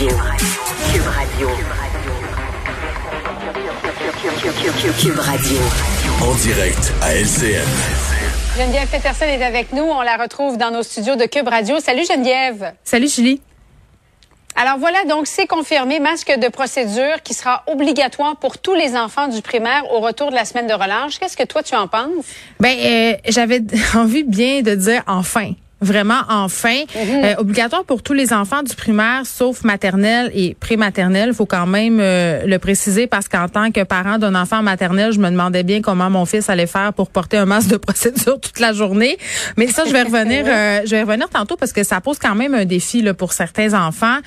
Radio. Cube Radio. Cube Radio. En direct à LCN. Geneviève Peterson est avec nous. On la retrouve dans nos studios de Cube Radio. Salut Geneviève. Salut Julie. Alors voilà, donc c'est confirmé, masque de procédure qui sera obligatoire pour tous les enfants du primaire au retour de la semaine de relâche. Qu'est-ce que toi tu en penses? Ben, euh, j'avais envie bien de dire enfin vraiment enfin. Mhm. euh, obligatoire pour tous les enfants du primaire sauf maternelle et prématernelle. Faut quand même euh, le préciser parce qu'en tant que parent d'un enfant maternel je me demandais bien comment mon fils allait faire pour porter un masque de procédure toute la journée. Mais ça je vais revenir euh, je vais revenir tantôt parce que ça pose quand même un défi là, pour certains enfants.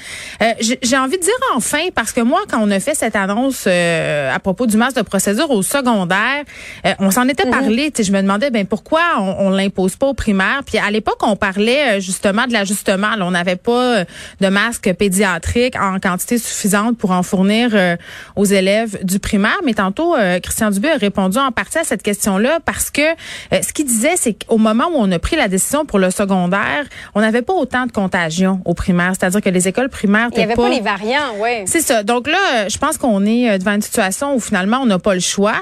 Euh, j'ai envie de dire enfin parce que moi quand on a fait cette annonce euh, à propos du masque de procédure au secondaire euh, on s'en était parlé. Tu sais, je me demandais ben pourquoi on, on l'impose pas au primaire? Puis à l'époque on parlait euh, justement de l'ajustement. On n'avait pas euh, de masques pédiatriques en quantité suffisante pour en fournir euh, aux élèves du primaire. Mais tantôt, euh, Christian Dubé a répondu en partie à cette question-là parce que euh, ce qu'il disait, c'est qu'au moment où on a pris la décision pour le secondaire, on n'avait pas autant de contagion au primaire. C'est-à-dire que les écoles primaires Il n'y avait étaient pas les variants, oui. c'est ça. Donc là, euh, je pense qu'on est devant une situation où finalement on n'a pas le choix.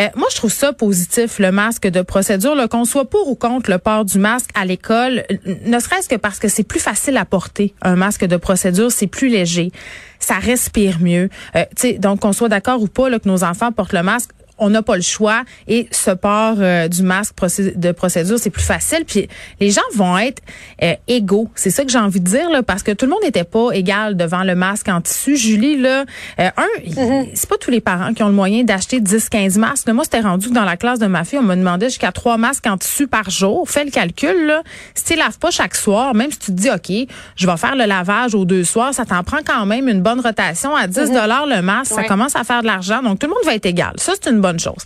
Euh, moi, je trouve ça positif le masque de procédure, qu'on soit pour ou contre le port du masque à l'école, ne serait-ce que parce que c'est plus facile à porter un masque de procédure, c'est plus léger, ça respire mieux. Euh, donc qu'on soit d'accord ou pas là, que nos enfants portent le masque on n'a pas le choix et ce port euh, du masque de procédure c'est plus facile. Puis les gens vont être euh, égaux. C'est ça que j'ai envie de dire là, parce que tout le monde n'était pas égal devant le masque en tissu. Julie là euh, un il- c'est pas tous les parents qui ont le moyen d'acheter 10 15 masques. Moi c'était rendu que dans la classe de ma fille on me demandait jusqu'à trois masques en tissu par jour. Fais le calcul là. Si tu laves pas chaque soir même si tu te dis OK je vais faire le lavage aux deux soirs ça t'en prend quand même une bonne rotation à 10 dollars le masque. Ça commence à faire de l'argent. Donc tout le monde va être égal. Ça c'est une bonne chose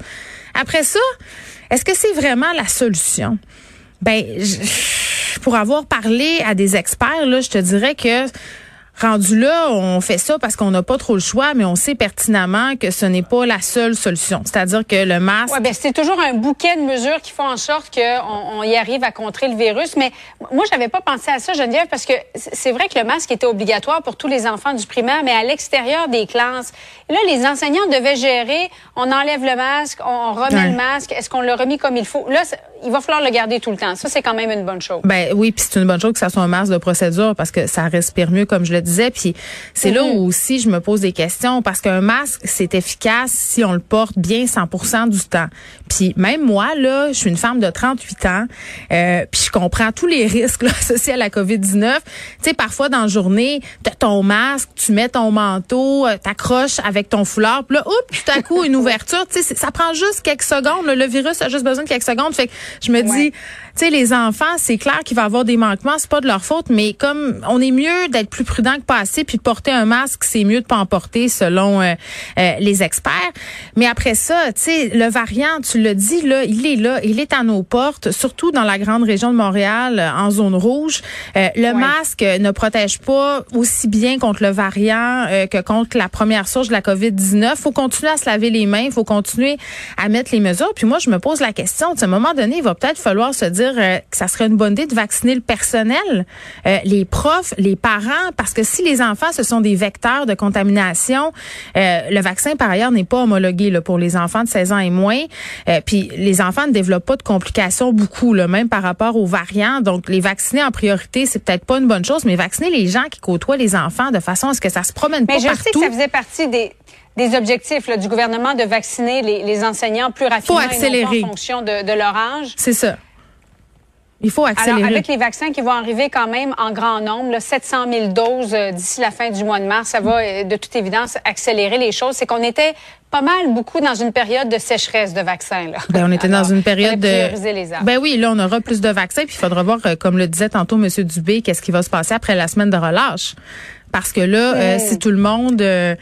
après ça est-ce que c'est vraiment la solution? Ben pour avoir parlé à des experts là je te dirais que Rendu là, on fait ça parce qu'on n'a pas trop le choix, mais on sait pertinemment que ce n'est pas la seule solution. C'est-à-dire que le masque, Ouais, ben c'est toujours un bouquet de mesures qui font en sorte qu'on on y arrive à contrer le virus. Mais moi, j'avais pas pensé à ça, Geneviève, parce que c'est vrai que le masque était obligatoire pour tous les enfants du primaire, mais à l'extérieur des classes. Là, les enseignants devaient gérer. On enlève le masque, on, remet Ouais. le masque. Est-ce qu'on l'a remis comme il faut? Là, il va falloir le garder tout le temps. Ça, c'est quand même une bonne chose. Ben oui, puis c'est une bonne chose que ça soit un masque de procédure parce que ça respire mieux, comme je le disais. Puis c'est là où aussi je me pose des questions parce qu'un masque c'est efficace si on le porte bien 100% du temps. Puis même moi là, je suis une femme de 38 ans, euh, puis je comprends tous les risques là, associés à la Covid 19. Tu sais, parfois dans la journée, t'as ton masque, tu mets ton manteau, euh, t'accroches avec ton foulard, puis là, oups, tout à coup une ouverture. Tu sais, ça prend juste quelques secondes. là. Le virus a juste besoin de quelques secondes. Fait que je me dis, tu sais, les enfants, c'est clair qu'il va y avoir des manquements, c'est pas de leur faute, mais comme on est mieux d'être plus prudent que pas assez, puis de porter un masque, c'est mieux de pas en porter selon euh, euh, les experts. Mais après ça, tu sais, le variant, tu l'as dit là, il est là, il est à nos portes, surtout dans la grande région de Montréal, euh, en zone rouge. Euh, le masque ne protège pas aussi bien contre le variant euh, que contre la première source de la COVID-19. Faut continuer à se laver les mains, faut continuer à mettre les mesures. Puis moi, je me pose la question, à un moment donné, il va peut-être falloir se dire euh, que ça serait une bonne idée de vacciner le personnel, euh, les profs, les parents, parce que si les enfants, ce sont des vecteurs de contamination, euh, le vaccin, par ailleurs, n'est pas homologué là, pour les enfants de 16 ans et moins. Euh, puis les enfants ne développent pas de complications beaucoup, là, même par rapport aux variants. Donc, les vacciner en priorité, c'est peut-être pas une bonne chose, mais vacciner les gens qui côtoient les enfants de façon à ce que ça se promène Mais pas je partout. sais que ça faisait partie des, des objectifs là, du gouvernement de vacciner les, les enseignants plus rapidement et non en fonction de, de leur âge. C'est ça. Il faut accélérer. Alors, avec les vaccins qui vont arriver quand même en grand nombre, là, 700 000 doses euh, d'ici la fin du mois de mars, ça va euh, de toute évidence accélérer les choses. C'est qu'on était pas mal, beaucoup dans une période de sécheresse de vaccins. Là. Ben, on était Alors, dans une période de. les. Ben oui, là, on aura plus de vaccins, puis il faudra voir, euh, comme le disait tantôt M. Dubé, qu'est-ce qui va se passer après la semaine de relâche. Parce que là, euh, si tout le monde euh,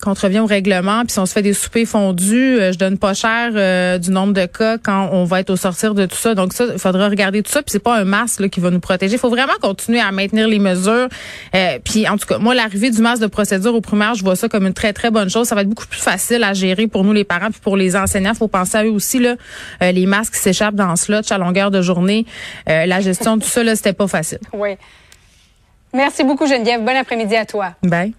contrevient au règlement, puis si on se fait des soupers fondus, euh, je donne pas cher du nombre de cas quand on va être au sortir de tout ça. Donc ça, il faudra regarder tout ça. Puis c'est pas un masque là, qui va nous protéger. Il faut vraiment continuer à maintenir les mesures. puis en tout cas, moi, l'arrivée du masque de procédure au primaire, je vois ça comme une très très bonne chose. Ça va être beaucoup plus facile à gérer pour nous les parents, puis pour les enseignants. Faut penser à eux aussi là. les masques qui s'échappent dans ce slotch à longueur de journée. la gestion de tout ça là, c'était pas facile. Oui. Merci beaucoup, Geneviève. Bon après-midi à toi. Bye.